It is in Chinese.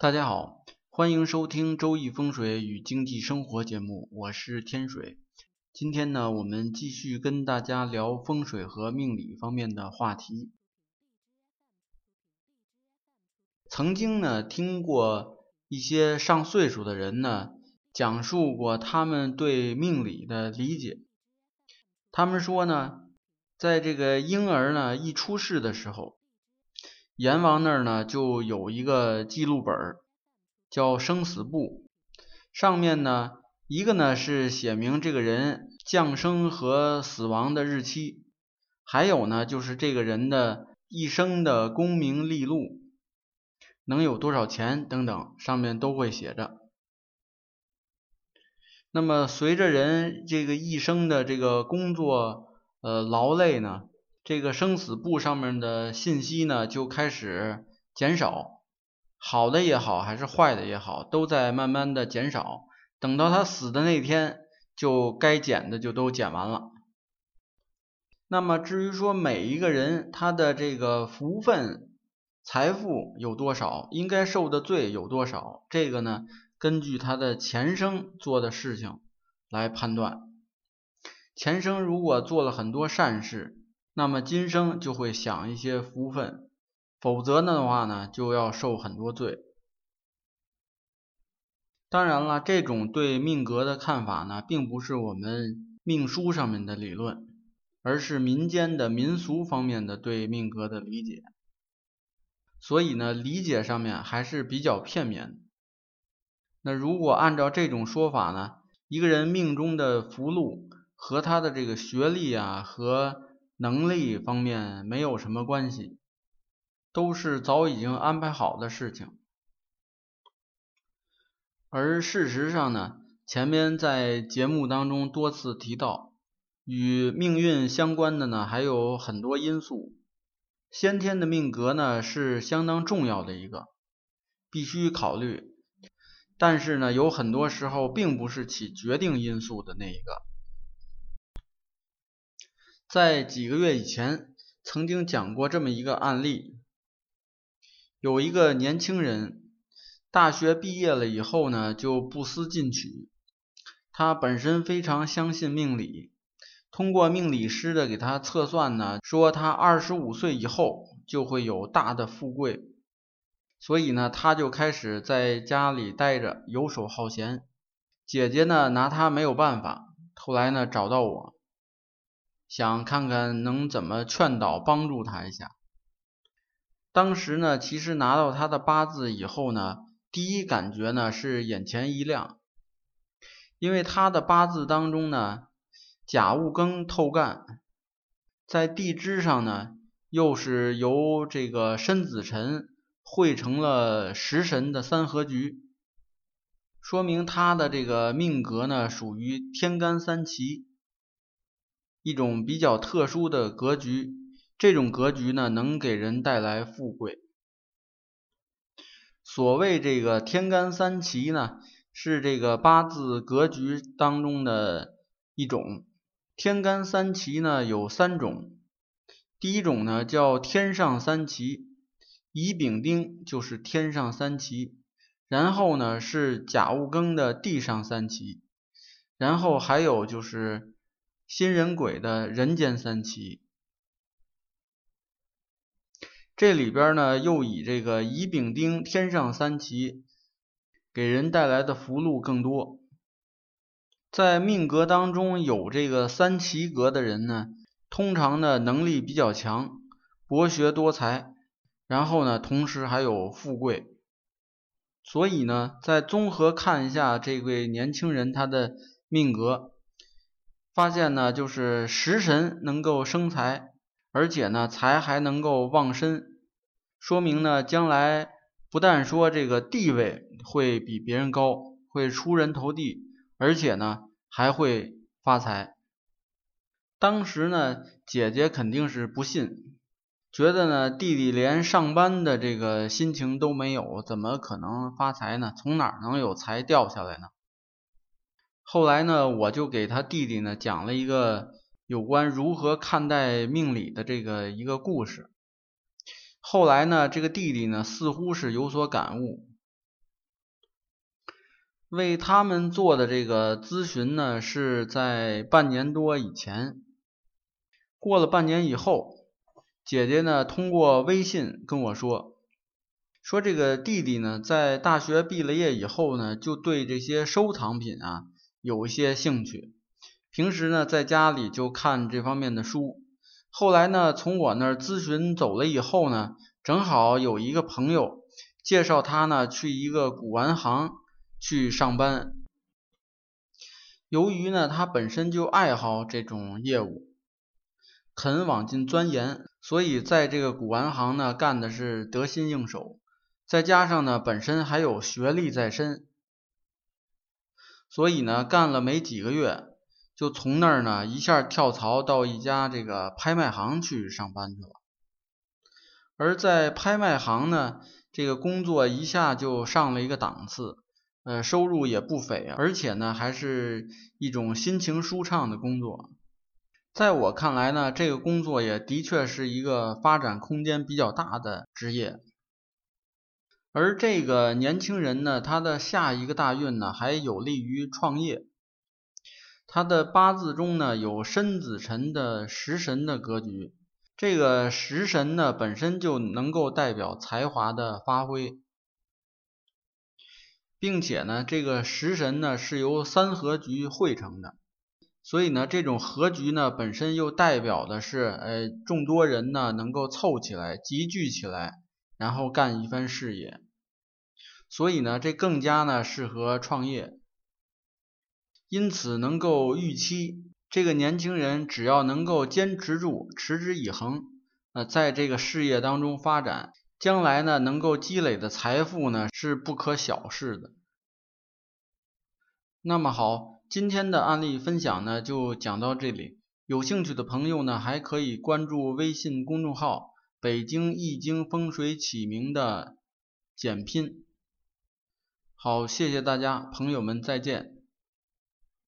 大家好，欢迎收听《周易风水与经济生活》节目，我是天水。今天呢，我们继续跟大家聊风水和命理方面的话题。曾经呢，听过一些上岁数的人呢，讲述过他们对命理的理解。他们说呢，在这个婴儿呢一出世的时候。阎王那儿呢，就有一个记录本儿，叫生死簿。上面呢，一个呢是写明这个人降生和死亡的日期，还有呢就是这个人的一生的功名利禄，能有多少钱等等，上面都会写着。那么随着人这个一生的这个工作呃劳累呢。这个生死簿上面的信息呢，就开始减少，好的也好，还是坏的也好，都在慢慢的减少。等到他死的那天，就该减的就都减完了。那么至于说每一个人他的这个福分、财富有多少，应该受的罪有多少，这个呢，根据他的前生做的事情来判断。前生如果做了很多善事，那么今生就会享一些福分，否则的话呢，就要受很多罪。当然了，这种对命格的看法呢，并不是我们命书上面的理论，而是民间的民俗方面的对命格的理解。所以呢，理解上面还是比较片面。那如果按照这种说法呢，一个人命中的福禄和他的这个学历啊和能力方面没有什么关系，都是早已经安排好的事情。而事实上呢，前面在节目当中多次提到，与命运相关的呢还有很多因素。先天的命格呢是相当重要的一个，必须考虑。但是呢，有很多时候并不是起决定因素的那一个。在几个月以前，曾经讲过这么一个案例：有一个年轻人，大学毕业了以后呢，就不思进取。他本身非常相信命理，通过命理师的给他测算呢，说他二十五岁以后就会有大的富贵。所以呢，他就开始在家里待着，游手好闲。姐姐呢，拿他没有办法，后来呢，找到我。想看看能怎么劝导帮助他一下。当时呢，其实拿到他的八字以后呢，第一感觉呢是眼前一亮，因为他的八字当中呢，甲戊庚透干，在地支上呢又是由这个申子辰汇成了食神的三合局，说明他的这个命格呢属于天干三奇。一种比较特殊的格局，这种格局呢，能给人带来富贵。所谓这个天干三奇呢，是这个八字格局当中的一种。天干三奇呢有三种，第一种呢叫天上三奇，乙丙丁就是天上三奇，然后呢是甲戊庚的地上三奇，然后还有就是。新人鬼的人间三奇，这里边呢又以这个乙丙丁天上三奇给人带来的福禄更多。在命格当中有这个三奇格的人呢，通常呢能力比较强，博学多才，然后呢同时还有富贵。所以呢，再综合看一下这位年轻人他的命格。发现呢，就是食神能够生财，而且呢财还能够旺身，说明呢将来不但说这个地位会比别人高，会出人头地，而且呢还会发财。当时呢姐姐肯定是不信，觉得呢弟弟连上班的这个心情都没有，怎么可能发财呢？从哪能有财掉下来呢？后来呢，我就给他弟弟呢讲了一个有关如何看待命理的这个一个故事。后来呢，这个弟弟呢似乎是有所感悟，为他们做的这个咨询呢，是在半年多以前。过了半年以后，姐姐呢通过微信跟我说，说这个弟弟呢在大学毕了业以后呢，就对这些收藏品啊有一些兴趣。平时呢在家里就看这方面的书。后来呢从我那儿咨询走了以后呢，正好有一个朋友介绍他呢去一个古玩行去上班。由于呢他本身就爱好这种业务。肯往进钻研，所以在这个古玩行呢干的是得心应手，再加上呢本身还有学历在身，所以呢干了没几个月，就从那儿呢一下跳槽到一家这个拍卖行去上班去了。而在拍卖行呢，这个工作一下就上了一个档次，呃，收入也不菲，而且呢还是一种心情舒畅的工作。在我看来呢，这个工作也的确是一个发展空间比较大的职业。而这个年轻人呢，他的下一个大运呢，还有利于创业。他的八字中呢，有申子辰的食神的格局。这个食神呢，本身就能够代表才华的发挥，并且呢，这个食神呢，是由三合局汇成的。所以呢，这种合局呢，本身又代表的是，呃，众多人呢能够凑起来、集聚起来，然后干一番事业。所以呢，这更加呢适合创业。因此，能够预期这个年轻人只要能够坚持住、持之以恒，呃，在这个事业当中发展，将来呢能够积累的财富呢是不可小视的。那么好。今天的案例分享呢，就讲到这里。有兴趣的朋友呢，还可以关注微信公众号“北京易经风水起名”的简拼。好，谢谢大家，朋友们再见。